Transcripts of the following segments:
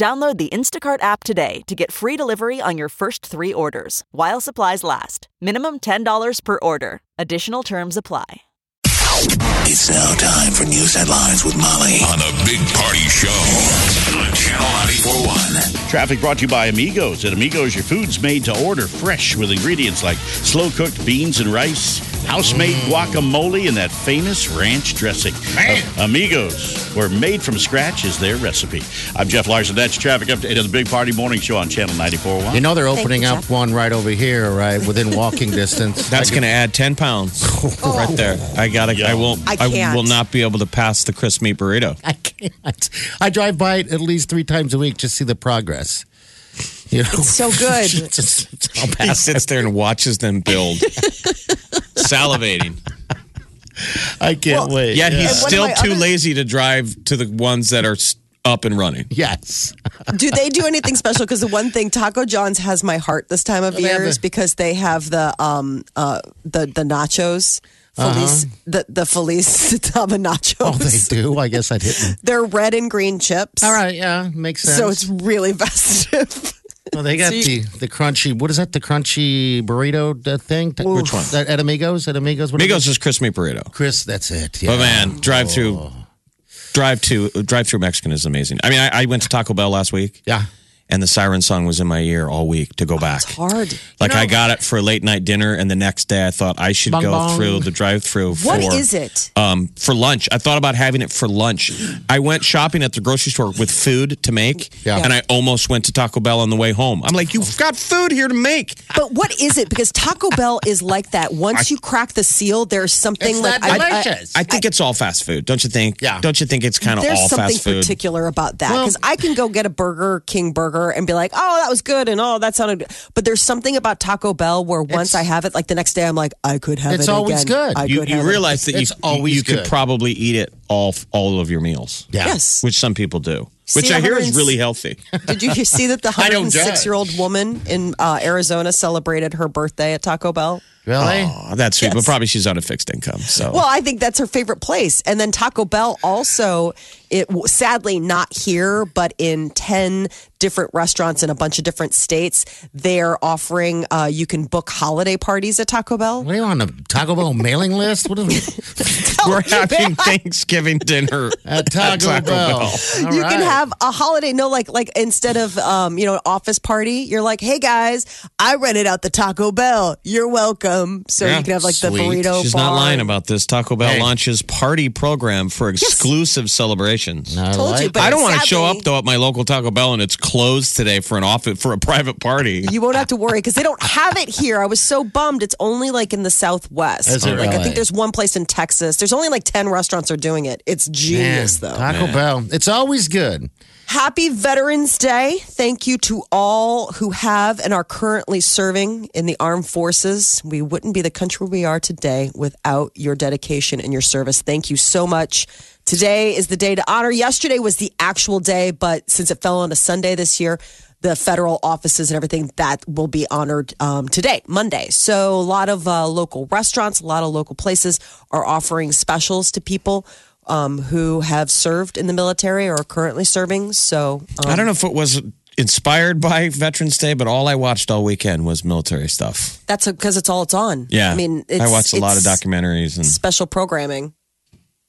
Download the Instacart app today to get free delivery on your first three orders while supplies last. Minimum $10 per order. Additional terms apply. It's now time for news headlines with Molly on the Big Party Show on Channel 941. Traffic brought to you by Amigos. At Amigos, your food's made to order fresh with ingredients like slow cooked beans and rice, house made guacamole, and that famous ranch dressing. Man. Uh, Amigos, where made from scratch is their recipe. I'm Jeff Larson. That's traffic update of the Big Party Morning Show on Channel 94.1. You know they're opening you, up Jeff. one right over here, right within walking distance. That's going to add 10 pounds right there. I got to, I won't, I I, can't. will not be able to pass the crisp meat burrito. I can't. I drive by it at least three times a week just to see the progress. You know, It's so good. It's just- it's all He bad. sits there and watches them build, salivating. I can't wait. Yet he's And one of still too other- lazy to drive to the ones that are up and running. yes. do they do anything special? Because the one thing Taco John's has my heart this time of year is because they have the um uh the the nachos. Felice, the the Felice Tama nachos. Oh, they do. I guess I didn't. They're red and green chips. All right. Yeah, makes sense. So it's really festive. Well, they got So you- the the crunchy. What is that? The crunchy burrito uh, thing? Which one? That, at Amigos? At Amigos? What is Amigos is crisp meat burrito. Chris, that's it. Yeah. But man, drive through, drive to, drive through Mexican is amazing. I mean, I, I went to Taco Bell last week Yeah. And the siren song was in my ear all week to go back. It's hard. Like I got it for a late night dinner, and the next day I thought I should Bong go bong. through the drive-through. What for, is it? Um, for lunch, I thought about having it for lunch. I went shopping at the grocery store with food to make, Yeah. and I almost went to Taco Bell on the way home. I'm like, you've got food here to make. But what is it? Because Taco Bell is like that. Once you crack the seal, there's something It's like not I- I- delicious. I think it's all fast food, don't you think? Yeah. Don't you think it's kind of all fast food? There's something particular about that because I can go get a Burger King burger and be like, "Oh, that was good," and "Oh, that sounded." good." But there's something about Taco Bell where once I have it, like the next day, I'm like, "I could have It's it." always again. good. I you could you have it. realize that you, It's always you could probably eat it all all of your meals, Yeah. Yes. which some people do, which See, I hear is really healthy. Did you see that the 106 year old woman in uh, Arizona celebrated her birthday at Taco Bell? Really? Oh, that's sweet, but probably she's on a fixed income. So Well, I think that's her favorite place. And then Taco Bell also, it sadly not here, but in 10 different restaurants in a bunch of different states, they're offering, uh, you can book holiday parties at Taco Bell. What are you on the Taco Bell mailing list? What is we're having Thanksgiving dinner at Taco, Taco Bell? Bell. You can have a holiday, no, like like instead of um, you know, an office party, you're like, hey guys, I rented out the Taco Bell. You're welcome. So Yeah, you can have like the sweet. burrito. She's not lying about this. Taco Bell Hey. launches party program for exclusive celebrations. I Told you, but I don't want to show up though at my local Taco Bell and it's closed today for an office for a private party. You won't have to worry because they don't have it here. I was so bummed. It's only like in the Southwest. Is it like I think there's one place in Texas. There's only like ten restaurants are doing it. It's Man, genius though. Taco Bell. It's always good. Happy Veterans Day. Thank you to all who have and are currently serving in the armed forces. We wouldn't be the country we are today without your dedication and your service. Thank you so much. Today is the day to honor. Yesterday was the actual day, but since it fell on a Sunday this year, the federal offices and everything that will be honored um, today, Monday. So a lot of uh, local restaurants, a lot of local places are offering specials to people um, who have served in the military or are currently serving. So um, I don't know if it was inspired by Veterans Day, but all I watched all weekend was military stuff. that's because it's all it's on. Yeah, I mean, it's, I watched a lot of documentaries and special programming.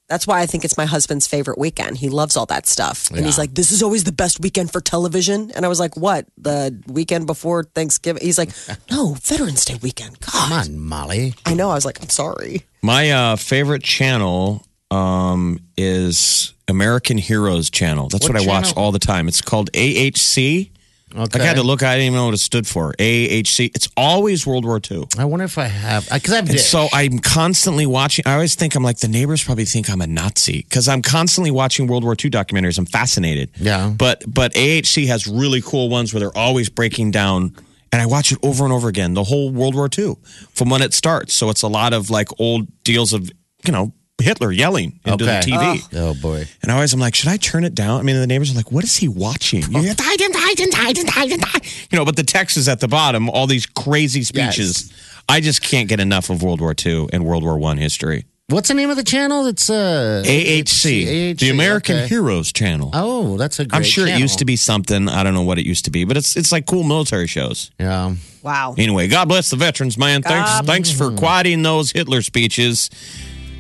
That's why I think it's my husband's favorite weekend. He loves all that stuff. And he's like, this is always the best weekend for television. And I was like, what? The weekend before Thanksgiving? He's like, no, Veterans Day weekend. Come on, Molly. I know. I was like, I'm sorry. My uh, favorite channel um, is American Heroes channel. That's what, What I watch all the time. It's called AHC. Okay. I had to look. I didn't even know what it stood for. AHC. It's always World War II. I wonder if I have because I've so I'm constantly watching. I always think I'm like the neighbors probably think I'm a Nazi because I'm constantly watching World War II documentaries. I'm fascinated. Yeah. But but AHC has really cool ones where they're always breaking down, and I watch it over and over again. The whole World War II from when it starts. So it's a lot of like old deals of you know Hitler yelling into the TV. oh boy. And I always I'm like, should I turn it down? I mean, the neighbors are like, what is he watching? You hear, "Die, die, die, die, die, die, die." You know, but the text is at the bottom, all these crazy speeches. I just can't get enough of World War II and World War One history. What's the name of the channel? It's uh AHC, the American okay. Heroes Channel. Oh, that's a great I'm sure it used to be something. I don't know what it used to be, but it's it's like cool military shows. Yeah. Wow. Anyway, God bless the veterans, man. Thanks, thanks for quieting those Hitler speeches.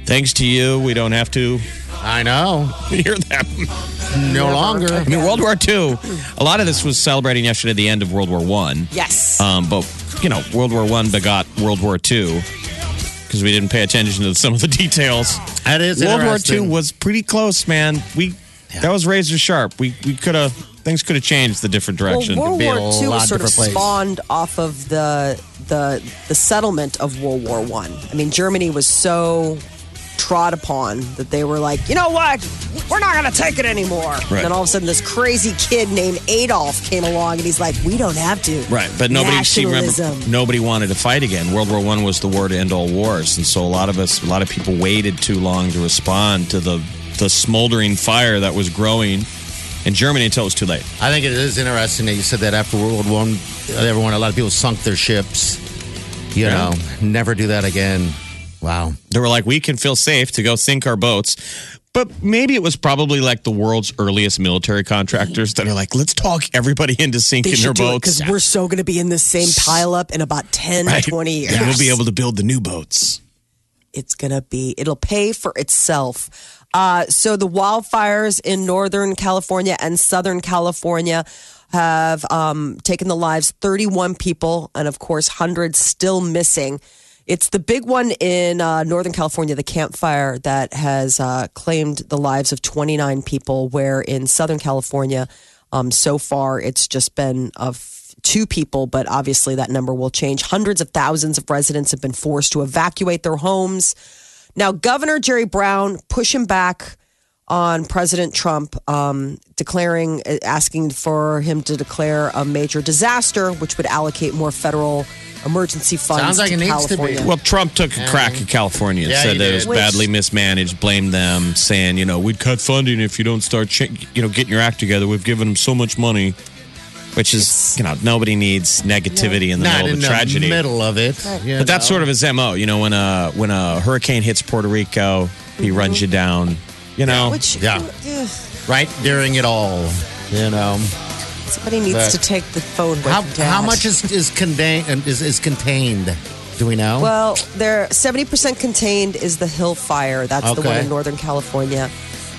Thanks to you, we don't have to I know. hear them. No longer. I mean, World War II. A lot of this was celebrating yesterday the end of World War One. Yes. Um, but you know, World War One begot World War Two because we didn't pay attention to some of the details. That is World War interesting. Two was pretty close, man. We that was razor sharp. We we could have things could have changed the different direction. Well, World be a War II lot was sort of different place. spawned off of the the the settlement of World War One. I. I mean, Germany was so trod upon that they were like, you know what, we're not going to take it anymore. And then all of a sudden, this crazy kid named Adolf came along, and he's like, we don't have to. Right, but nobody see, remember nobody wanted to fight again. World War One was the war to end all wars, and so a lot of us, a lot of people waited too long to respond to the the smoldering fire that was growing in Germany until it was too late. I think it is interesting that you said that after World War One, everyone, a lot of people sunk their ships. You Yeah. know, never do that again. Wow. They were like, we can feel safe to go sink our boats. But maybe it was probably like the world's earliest military contractors that are like, let's talk everybody into sinking their should do it boats. because we're so going to be in the same pile up in about 10 Right. to 20 years. And we'll be able to build the new boats. it's going to be, it'll pay for itself. Uh, so the wildfires in Northern California and Southern California have um, taken the lives 31 people and of course hundreds still missing. It's the big one in uh, Northern California, the Camp Fire that has uh, claimed the lives of 29 people. Where in Southern California, um, so far it's just been of two people, but obviously that number will change. Hundreds of thousands of residents have been forced to evacuate their homes. Now, Governor Jerry Brown pushing back on President Trump, um, declaring, asking for him to declare a major disaster, which would allocate more federal emergency funds Sounds like to it needs to be. California. Well, Trump took a crack at California and Yeah, said he that it was Which- badly mismanaged, blamed them, saying, you know, we'd cut funding if you don't start, ch- you know, getting your act together. We've given them so much money, which is, you know, nobody needs negativity in the Not middle in of a tragedy. the middle of it. you But that's know. sort of his mo. You know, when a when a hurricane hits Puerto Rico, he runs you down. You know. Which, Yeah. eh, right during it all. You know, somebody needs But- to take the phone away how how much is is contained is is contained? Do we know? Well, they're 70% contained is the Hill Fire. That's the one in Northern California.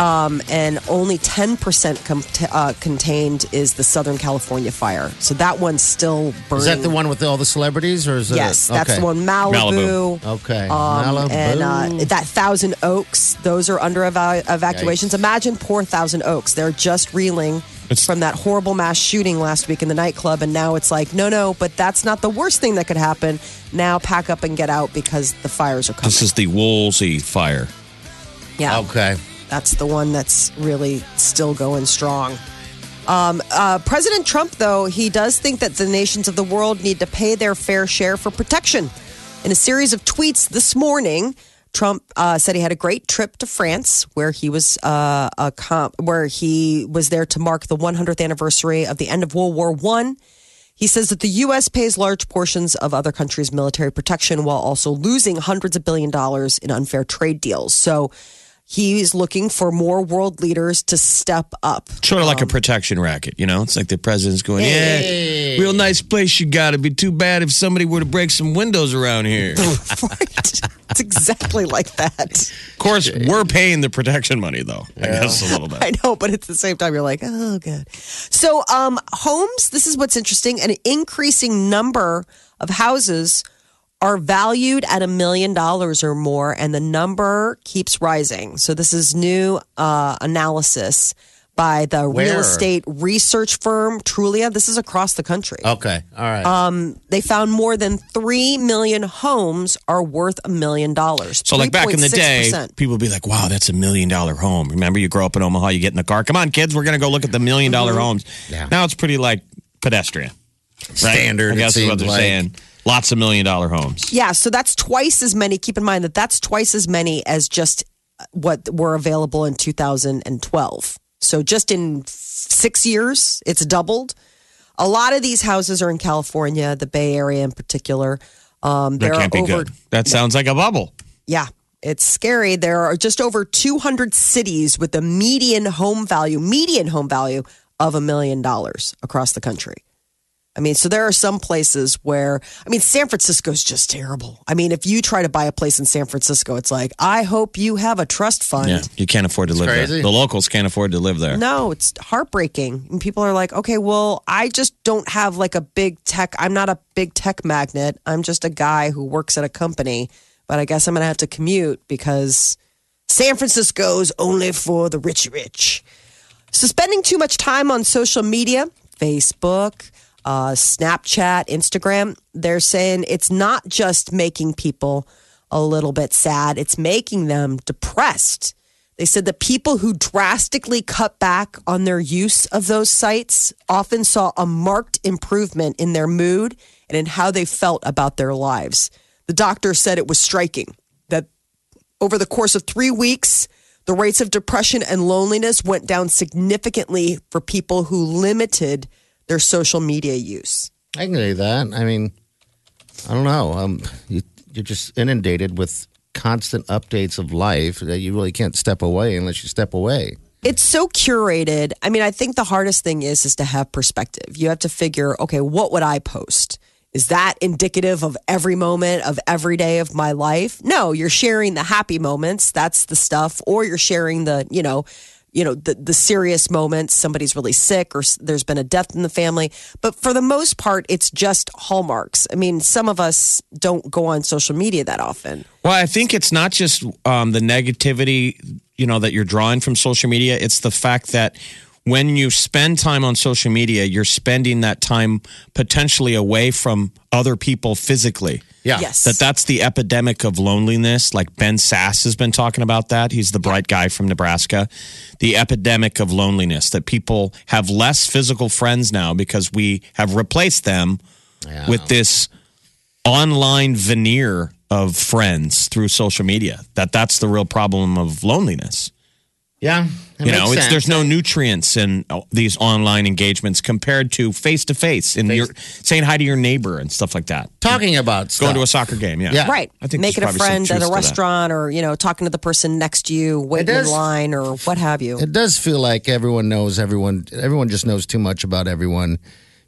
Um, and only 10% com- uh, contained is the Southern California fire. So that one's still burning. is that the one with all the celebrities, or is it? Yes, that's okay. the one. Malibu. Malibu. Okay, Um, Malibu. and uh, that Thousand Oaks, those are under eva- evacuations. Imagine poor Thousand Oaks. They're just reeling It's- from that horrible mass shooting last week in the nightclub. And now it's like, no, no, but that's not the worst thing that could happen. Now pack up and get out because the fires are coming. this is the Woolsey fire. yeah. okay. That's the one that's really still going strong. Um, uh, President Trump, though, he does think that the nations of the world need to pay their fair share for protection. In a series of tweets this morning, Trump uh, said he had a great trip to France, where he was uh, a comp- where he was there to mark the 100th anniversary of the end of World War One. He says that the U.S. pays large portions of other countries' military protection while also losing hundreds of billion dollars in unfair trade deals. So he's looking for more world leaders to step up. Sort of like a protection racket, you know? It's like the president's going, yeah, real nice place you got. It'd be too bad if somebody were to break some windows around here. right. It's exactly like that. Of course, we're paying the protection money, though. I guess a little bit. I know, but at the same time, you're like, oh, good. So, um, homes, this is what's interesting an increasing number of houses are valued at a million dollars or more, and the number keeps rising. So, this is new uh, analysis by the real estate research firm Trulia. This is across the country. Okay. All right. Um, they found more than 3 million homes are worth a million dollars. So, like back in the day, 3.6%. people would be like, wow, that's a million dollar home. Remember, you grow up in Omaha, you get in the car. Come on, kids, we're going to go look at the million dollar homes. Yeah. Now it's pretty like pedestrian. Right? Standard, I it guess is what seemed they're like. saying. Lots of million dollar homes. Yeah, so that's twice as many. Keep in mind that that's twice as many as just what were available in 2012. So just in six years, it's doubled. A lot of these houses are in California, the Bay Area in particular. Um, That can't are be over, good. That sounds like a bubble. yeah, it's scary. There are just over 200 cities with a median home value, median home value of a million dollars across the country. I mean, so there are some places where, I mean, San Francisco's just terrible. I mean, if you try to buy a place in San Francisco, it's like, I hope you have a trust fund. Yeah, you can't afford to live crazy. there. The locals can't afford to live there. No, it's heartbreaking. And people are like, okay, well, I just don't have like a big tech. I'm not a big tech magnet. I'm just a guy who works at a company, but I guess I'm going to have to commute because San Francisco's only for the rich, rich. So spending too much time on social media, Facebook, uh, Snapchat, Instagram, they're saying it's not just making people a little bit sad, it's making them depressed. They said the people who drastically cut back on their use of those sites often saw a marked improvement in their mood and in how they felt about their lives. The doctor said it was striking that over the course of three weeks, the rates of depression and loneliness went down significantly for people who limited their social media use. I can do that. I mean, I don't know. Um, you, you're just inundated with constant updates of life that you really can't step away unless you step away. It's so curated. I mean, I think the hardest thing is is to have perspective. You have to figure, okay, what would I post? Is that indicative of every moment of every day of my life? No, you're sharing the happy moments. That's the stuff, or you're sharing the, you know, you know the the serious moments. Somebody's really sick, or there's been a death in the family. But for the most part, it's just hallmarks. I mean, some of us don't go on social media that often. Well, I think it's not just um, the negativity, you know, that you're drawing from social media. It's the fact that when you spend time on social media, you're spending that time potentially away from other people physically. Yeah. Yes. That that's the epidemic of loneliness. Like Ben Sasse has been talking about that. He's the bright guy from Nebraska. The epidemic of loneliness that people have less physical friends now because we have replaced them Yeah. with this online veneer of friends through social media. That that's the real problem of loneliness. Yeah. it you makes know, it's, sense. there's no nutrients in uh, these online engagements compared to face to face and you're saying hi to your neighbor and stuff like that. talking about Going to a soccer game, yeah. Yeah. Right. I think making a there's probably some friend at a restaurant or, you know, talking to the person next to you, waiting in line or what have you. It does feel like everyone knows everyone. Everyone just knows too much about everyone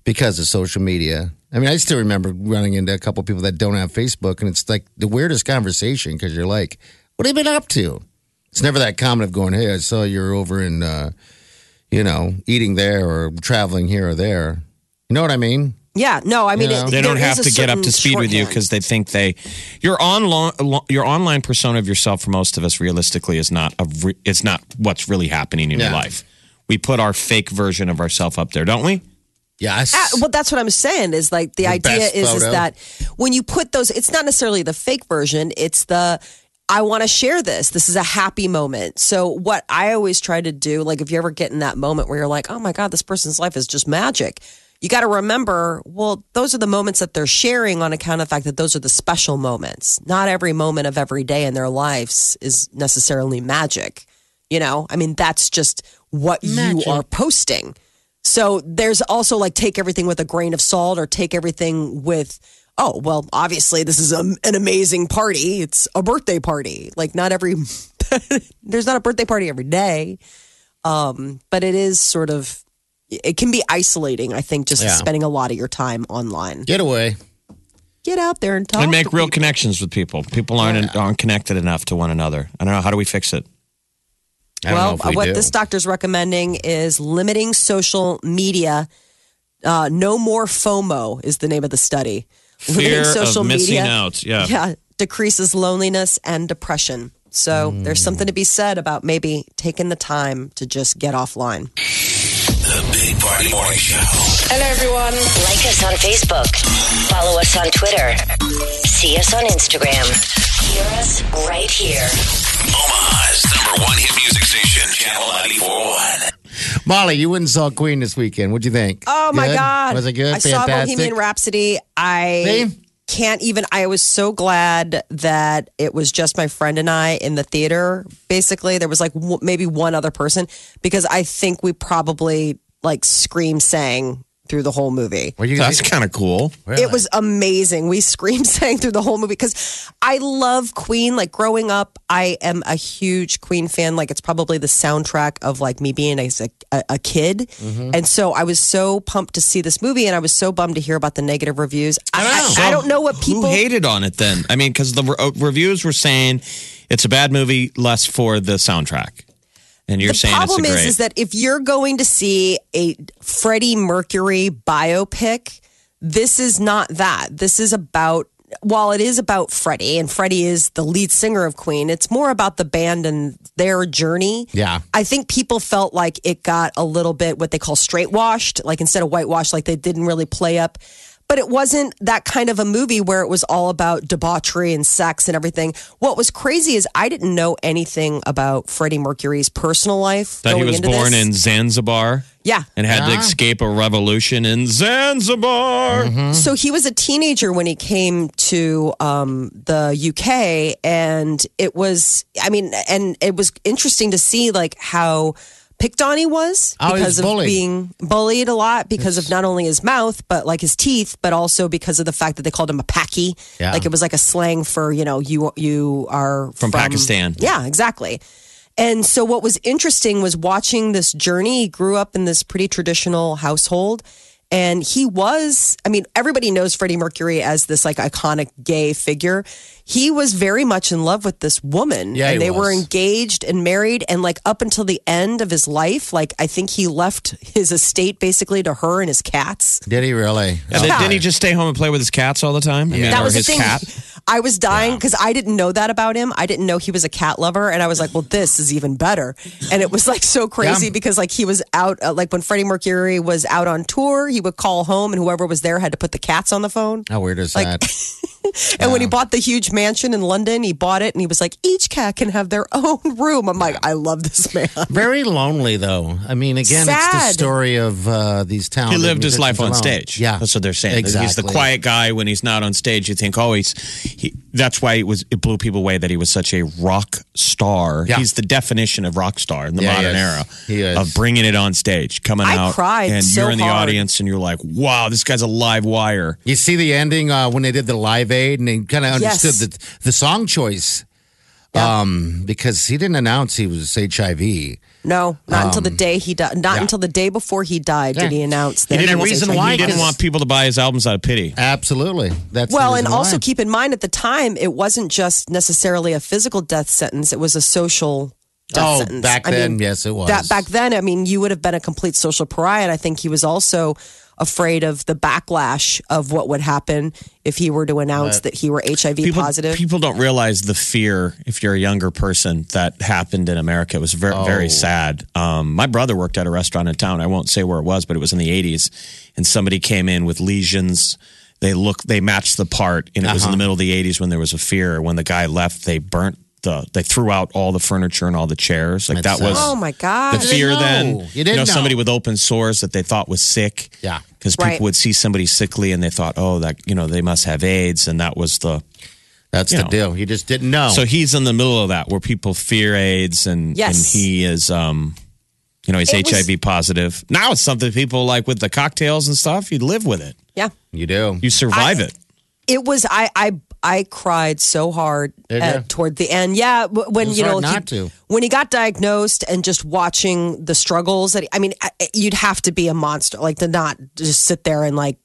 because of social media. I mean, I still remember running into a couple people that don't have Facebook, and it's like the weirdest conversation because you're like, "What have you been up to?" It's never that common of going, "Hey, I saw you're over in, uh, you know, eating there or traveling here or there." You know what I mean? Yeah, no, I mean, You know? it, They don't have to get up to certain speed with you because they think they your online your online persona of yourself for most of us realistically is not a re, it's not what's really happening in your life. We put our fake version of ourselves up there, don't we? Yes. Ah, well, that's what I'm saying is like the, The idea best is, is that when you put those, it's not necessarily the fake version, it's the I want to share this. This is a happy moment. So, what I always try to do, like if you ever get in that moment where you're like, oh my God, this person's life is just magic, you got to remember, well, those are the moments that they're sharing on account of the fact that those are the special moments. Not every moment of every day in their lives is necessarily magic. You know, I mean, that's just what you are posting. So there's also like take everything with a grain of salt or take everything with, oh, well, obviously this is a, an amazing party. It's a birthday party. Like not every, there's not a birthday party every day. Um, but it is sort of, it can be isolating, I think, just Yeah. spending a lot of your time online. Get away. Get out there and talk. and make to real people. connections with people. People aren't aren't connected enough to one another. I don't know how do we fix it? I don't well, know if we what do. this doctor's recommending is limiting social media. Uh, no more FOMO is the name of the study. Fear Limiting of missing out. Yeah. yeah, decreases loneliness and depression. So Hmm. there's something to be said about maybe taking the time to just get offline. The Big Party Morning Show. Hello, everyone. Like us on Facebook. Follow us on Twitter. See us on Instagram. Hear us right here. Omaha's number one hit music station, Channel 941. Molly, you went and saw Queen this weekend. What'd you think? Oh my Good? God. Was it good? I saw Bohemian Rhapsody. I See? can't even, I was so glad that it was just my friend and I in the theater. Basically, there was like w- maybe one other person because I think we probably like scream sang through the whole movie. Were you That's kind of cool. It was amazing. We scream sang through the whole movie because I love Queen. Like growing up, I am a huge Queen fan. Like it's probably the soundtrack of like me being a, a, a kid. And so I was so pumped to see this movie and I was so bummed to hear about the negative reviews. I, I, I don't know what people Who hated on it then? I mean, because the re- uh, reviews were saying it's a bad movie, less for the soundtrack. And you're the saying it's a problem is, is that if you're going to see a Freddie Mercury biopic, this is not that. This is about, while it is about Freddie, and Freddie is the lead singer of Queen, it's more about the band and their journey. Yeah. I think people felt like it got a little bit what they call straight washed, like instead of whitewashed, like they didn't really play up. But it wasn't that kind of a movie where it was all about debauchery and sex and everything. What was crazy is I didn't know anything about Freddie Mercury's personal life. that he was into born this. in Zanzibar Yeah. and had to escape a revolution in Zanzibar. Mm-hmm. So he was a teenager when he came to um, the UK, and it was, I mean, and it was interesting to see like how picked on he was Oh, because of bullied. being bullied a lot because of not only his mouth but like his teeth, but also because of the fact that they called him a packy. Yeah. Like it was like a slang for you know you you are From Pakistan. Yeah, exactly. And so what was interesting was watching this journey. He grew up in this pretty traditional household. And he was, I mean, everybody knows Freddie Mercury as this like iconic gay figure. He was very much in love with this woman. Yeah, and he they were engaged and married. And like up until the end of his life, like I think he left his estate basically to her and his cats. Did he really? And then, didn't he just stay home and play with his cats all the time? I mean, that or was his the thing. cat. I was dying because I didn't know that about him. I didn't know he was a cat lover, and I was like, "Well, this is even better." And it was like so crazy Yeah. because like he was out, uh, like when Freddie Mercury was out on tour, he would call home, and whoever was there had to put the cats on the phone. How weird is Like- that? And when he bought the huge mansion in London, he bought it, and he was like, "Each cat can have their own room." I'm like, I love this man. Very lonely, though. I mean, again, it's the story of uh, these He lived his life on stage. Yeah, that's what they're saying. Exactly. He's the quiet guy when he's not on stage. You think, oh, he's. He, that's why it was. It blew people away that he was such a rock star. Yeah. He's the definition of rock star in the Yeah, he modern is. era. He is. of bringing it on stage, coming I out, cried and so you're in the hard. audience, and you're like, wow, this guy's a live wire. You see the ending uh, when they did the Live Aid, and they kind of Yes. understood the the song choice. Um, because he didn't announce he was HIV. No, not until the day he died. Not Um, yeah. until the day before he died did he announce that And he the was reason HIV why- He didn't want people to buy his albums out of pity. Absolutely. That's the Well, and reason also keep in mind at the time, it wasn't just necessarily a physical death sentence; it was a social death Oh, sentence. back I then, mean, yes, it was. That back then, I mean, you would have been a complete social pariah, and I think he was also afraid of the backlash of what would happen if he were to announce that he were HIV People, positive. people don't realize the fear if you're a younger person that happened in America. It was very, Oh. very sad. Um, my brother worked at a restaurant in town. I won't say where it was, but it was in the 80s. And somebody came in with lesions. They look, they matched the part, and it was in Uh-huh. the middle of the 80s when there was a fear. When the guy left, they burnt the, they threw out all the furniture and all the chairs. Like That's that was oh my god! the fear know. then. You didn't know, somebody with open sores that they thought was sick. Yeah. Because people Right. would see somebody sickly and they thought, oh, that, you know, they must have AIDS. And that was the, That's the know. deal. He just didn't know. so he's in the middle of that where people fear AIDS and, Yes. and he is, um, you know, he's It was- HIV positive. Now it's something people like with the cocktails and stuff, you live with it. yeah, you do. You survive I- it. it was. I I I cried so hard at, toward the end. Yeah, when you know hard he- to. when he got diagnosed and just watching the struggles that he, I mean, you'd have to be a monster like to not just sit there and like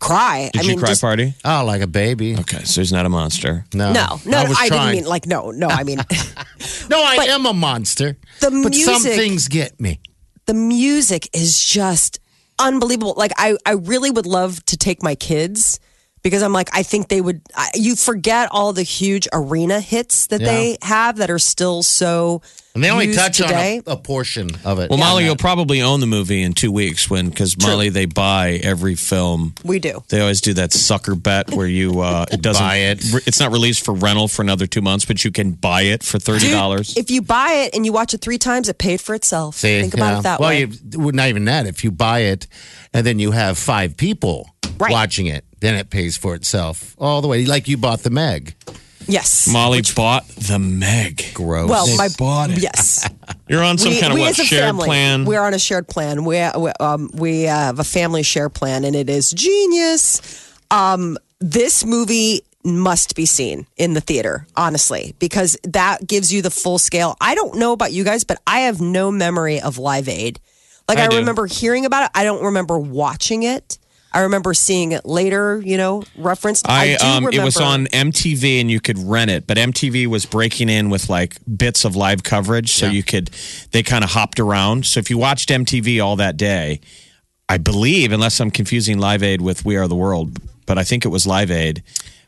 cry. Did I you mean, cry just, party? oh, like a baby. Okay, so he's not a monster. No, No, no, I, was didn't mean like no, no. I mean, No, I but- am a monster. The but some music- things get me. the music is just unbelievable. Like I, I really would love to take my kids because I'm like, I think they would. I, you forget all the huge arena hits that Yeah. they have that are still so. And they only used touch today. on a, a portion of it. Well, Molly, you'll probably own the movie in two weeks when, because Molly, they buy every film. We do. They always do that sucker bet where you uh, it doesn't Buy it. It's not released for rental for another two months, but you can buy it for thirty dollars. If you buy it and you watch it three times, it paid for itself. See, Think about yeah. it that well, way. you, well, not even that. If you buy it and then you have five people Right. watching it, then it pays for itself all the way. Like you bought the Meg. yes. Molly bought the Meg. Gross. well, my bought it. yes. You're on some we, kind of we what, shared family, plan? We're on a shared plan. We we, um, we have a family share plan, and it is genius. Um, this movie must be seen in the theater, honestly, because that gives you the full scale. I don't know about you guys, but I have no memory of Live Aid. Like I I, remember hearing about it. I don't remember watching it. I remember seeing it later, you know, referenced. I, do um, it was on MTV and you could rent it, but MTV was breaking in with like bits of live coverage, so you could they kind of hopped around. So if you watched MTV all that day, I believe, unless I'm confusing Live Aid with We Are the World, but I think it was Live Aid.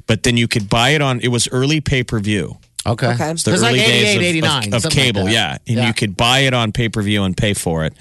But then you could buy it on. It was early pay per view. okay. Okay. It's The like early 88, days of, of, of something like cable, that. yeah, and you could buy it on pay per view and pay for it.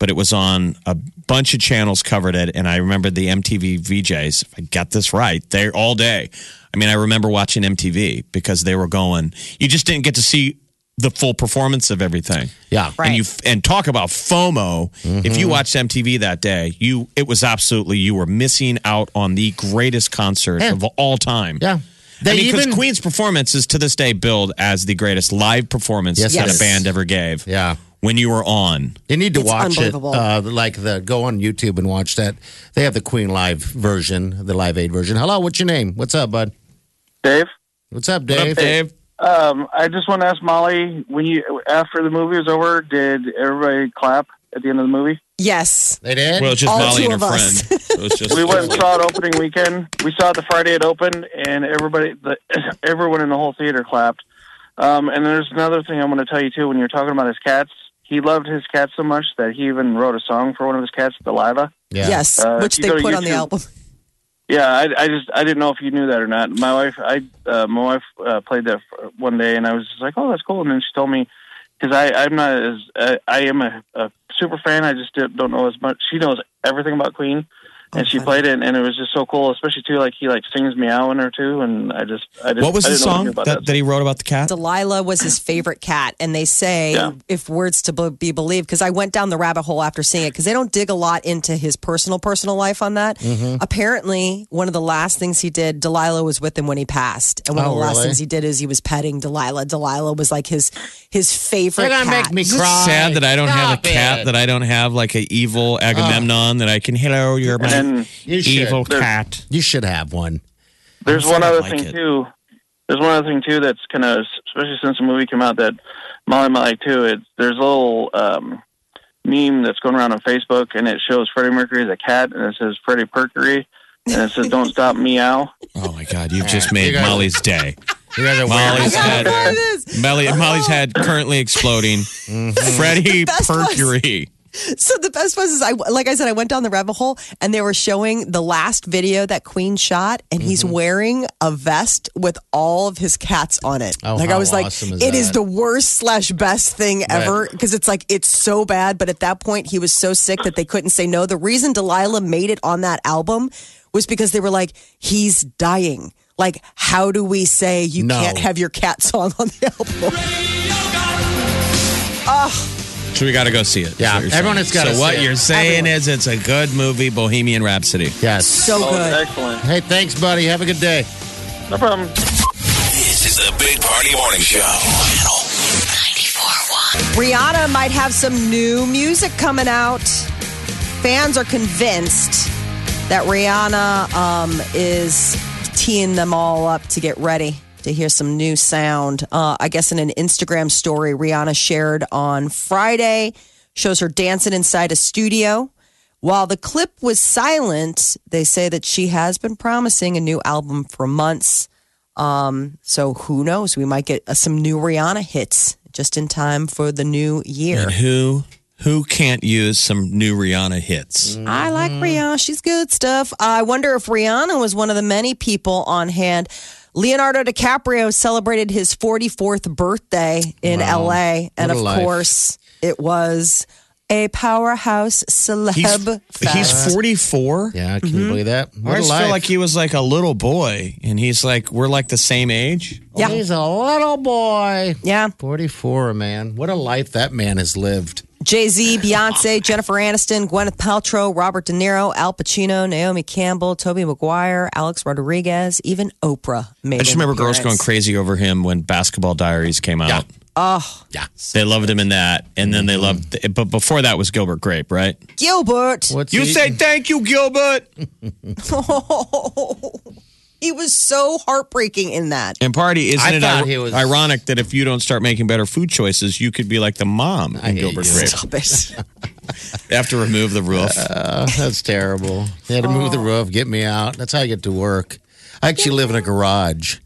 But it was on a bunch of channels covered it, and I remember the MTV VJs. If I got this right, they're all day. I mean, I remember watching MTV because they were going. You just didn't get to see the full performance of everything. Yeah. Right. And you and talk about FOMO. If you mm-hmm. watched MTV that day, you it was absolutely you were missing out on the greatest concert Yeah. of all time. Yeah. They I mean, because even- Queen's performance is to this day billed as the greatest live performance Yes, that it a band ever gave. Yeah. When you were on. You need to It's watch it. Uh, like the go on YouTube and watch that. They have the Queen Live version, the Live Aid version. Hello, what's your name? What's up, bud? Dave, What's up, What up, Dave? Dave? um, I just want to ask Molly when you after the movie was over, did everybody clap at the end of the movie? yes. They did. Well, it's just All Molly and her of friend. us. So it's just We went and saw it opening weekend. We saw it the Friday it opened, and everybody, the, everyone in the whole theater clapped. Um, and there's another thing I want to tell you too. When you're talking about his cats, he loved his cat so much that he even wrote a song for one of his cats, Delilah. yeah. Yes, Uh, which they go to put on the album. Yeah, I, I just I didn't know if you knew that or not. My wife, I uh, my wife uh, played that one day, and I was just like, "Oh, that's cool." And then she told me because I I'm not as uh, I am a, a super fan. I just don't know as much. She knows everything about Queen, and she played it, and it was just so cool. Especially too, like he like sings meow in her too, and I just I just What was I the song anything that, that he wrote about the cat? Delilah was his favorite cat, and they say, Yeah. if words to be- be believed, because I went down the rabbit hole after seeing it, because they don't dig a lot into his personal personal life on that. Mm-hmm. Apparently, one of the last things he did, Delilah was with him when he passed, and one of Oh, the last really? things he did is he was petting Delilah. Delilah was like his his favorite. They're gonna cat. make me cry. sad that I don't have a cat, it. that I don't have like a evil Agamemnon that I can, hello, you're my And You should. evil There- cat. You should have one. There's one other like thing it. too. There's one other thing too that's kind of, especially since the movie came out, that Molly might like too. It's there's a little um, meme that's going around on Facebook, and it shows Freddie Mercury as a cat, and it says Freddie Perkery, and it says "Don't stop meow." Oh my God, you've just made guys- Molly's day. You guys are Molly's head, It is. Molly, Molly's head currently exploding. Freddie best was- Percury. So the best was is I like I said I went down the rabbit hole and they were showing the last video that Queen shot and he's Mm-hmm. wearing a vest with all of his cats on it. Oh, like I how was like, is it is that? the worst slash best thing ever because it's like it's so bad. But at that point, he was so sick that they couldn't say no. The reason Delilah made it on that album was because they were like, he's dying. Like, how do we say you No. can't have your cat song on the album? So we got to go see it. Yeah, what everyone has gotta So what see you're saying Everyone. is it's a good movie, Bohemian Rhapsody. Yes. So Oh, good. excellent. Hey, thanks, buddy. Have a good day. No problem. This is the Big Party Morning Show. Channel 94.1. Rihanna might have some new music coming out. Fans are convinced that Rihanna um, is teeing them all up to get ready to hear some new sound. Uh, I guess in an Instagram story, Rihanna shared on Friday shows her dancing inside a studio. While the clip was silent, they say that she has been promising a new album for months. Um, so who knows? We might get uh, some new Rihanna hits just in time for the new year. And who Who can't use some new Rihanna hits? I like Rihanna. She's good stuff. I wonder if Rihanna was one of the many people on hand. Leonardo DiCaprio celebrated his 44th birthday in LA. And of life. course, it was a powerhouse celeb He's, fest. he's 44. Yeah, can you mm-hmm. believe that? I What a always feel like he was like a little boy, and he's like, we're like the same age. yeah. He's a little boy. Yeah. 44, man. What a life that man has lived. Jay Z, Beyonce, Jennifer Aniston, Gwyneth Paltrow, Robert De Niro, Al Pacino, Naomi Campbell, Tobey Maguire, Alex Rodriguez, even Oprah made I just an remember girls going crazy over him when Basketball Diaries came out. Oh, Yeah. They loved him in that, and then they Mm-hmm. loved. But before that was Gilbert Grape, right? Gilbert. What's You he- say thank you, Gilbert. he was so heartbreaking in that. And party, isn't I it thought ir- he was- ironic that if you don't start making better food choices, you could be like the mom in hate Gilbert you. Grape? Stop it. They have to remove the roof. Oh, that's terrible. They had to move the roof, get me out. That's how I get to work. I actually live in a garage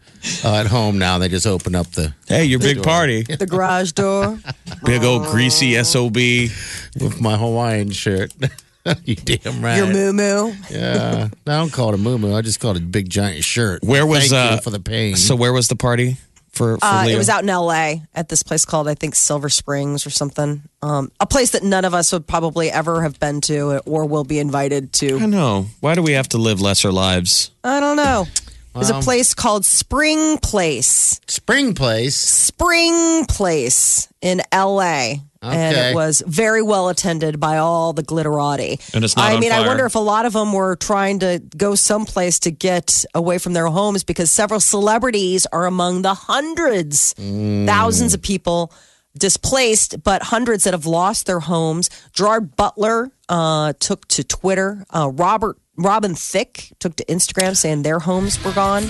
uh, at home now. They just open up the hey, your big party, the garage door. big old greasy sob. with my Hawaiian shirt. you damn right. Your moo moo. Yeah, No, I don't call it a moo moo. I just call it a big giant shirt. Where was, Thank you uh, for the pain? So where was the party for? for Uh, Leo? it was out in L.A. at this place called I think Silver Springs or something. Um, a place that none of us would probably ever have been to or will be invited to. I know. Why do we have to live lesser lives? I don't know. There's a place called Spring Place. Spring Place. Spring Place in LA. And it was very well attended by all the glitterati. And it's not I on mean, I wonder if a lot of them were trying to go someplace to get away from their homes because several celebrities are among the hundreds, Mm. thousands of people displaced, but hundreds that have lost their homes. Gerard Butler uh, took to Twitter. Uh, Robert Robin Thicke took to Instagram saying their homes were gone.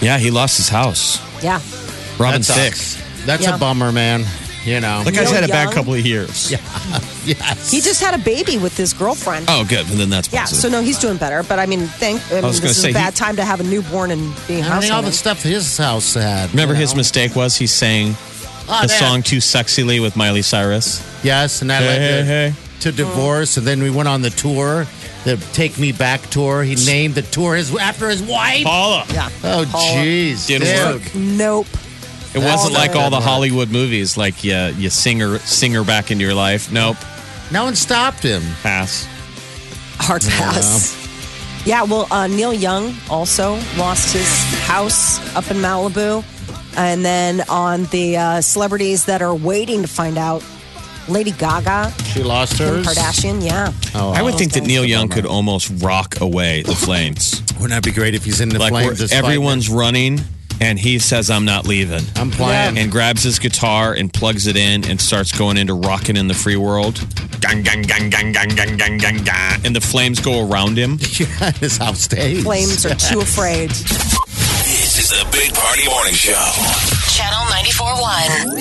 Yeah, he lost his house. Yeah. Robin That Thicke. That's Yeah. a bummer, man. You know. That guy's Neil had a bad Young. couple of years. yes. He just had a baby with his girlfriend. Oh, good. And then that's Yeah, positive. so no, he's doing better. But I mean, think I mean, was this gonna is say, a bad he- time to have a newborn and being I house think all the hunted. stuff his house had. Remember you his know? mistake was he sang Oh, the that- song too sexily with Miley Cyrus. Yes, and that Hey, led hey, to, hey. to divorce, and then we went on the tour, the Take Me Back tour. He named the tour his after his wife. Paula. Yeah. Oh, jeez, Didn't dude. work. Nope. It wasn't All like all the work. Hollywood movies, like you, you sing her, sing her back into your life. Nope. No one stopped him. Pass. Hard pass. Yeah, well, uh, Neil Young also lost his house up in Malibu. And then on the uh, celebrities that are waiting to find out, Lady Gaga, She lost Kim hers. Kardashian, yeah. Oh, I would think that. Neil Young could almost rock away the flames. Wouldn't that be great if he's in the like where flames? just everyone's running and he says, I'm not leaving. I'm playing. and grabs his guitar and plugs it in and starts going into rocking in the free world. Gang, gang, gang, gang, gang, gang, gang, gang, gang. And the flames go around him. yeah, his house stays. Flames are too afraid. This is the Big Party Morning Show. Channel 94.1.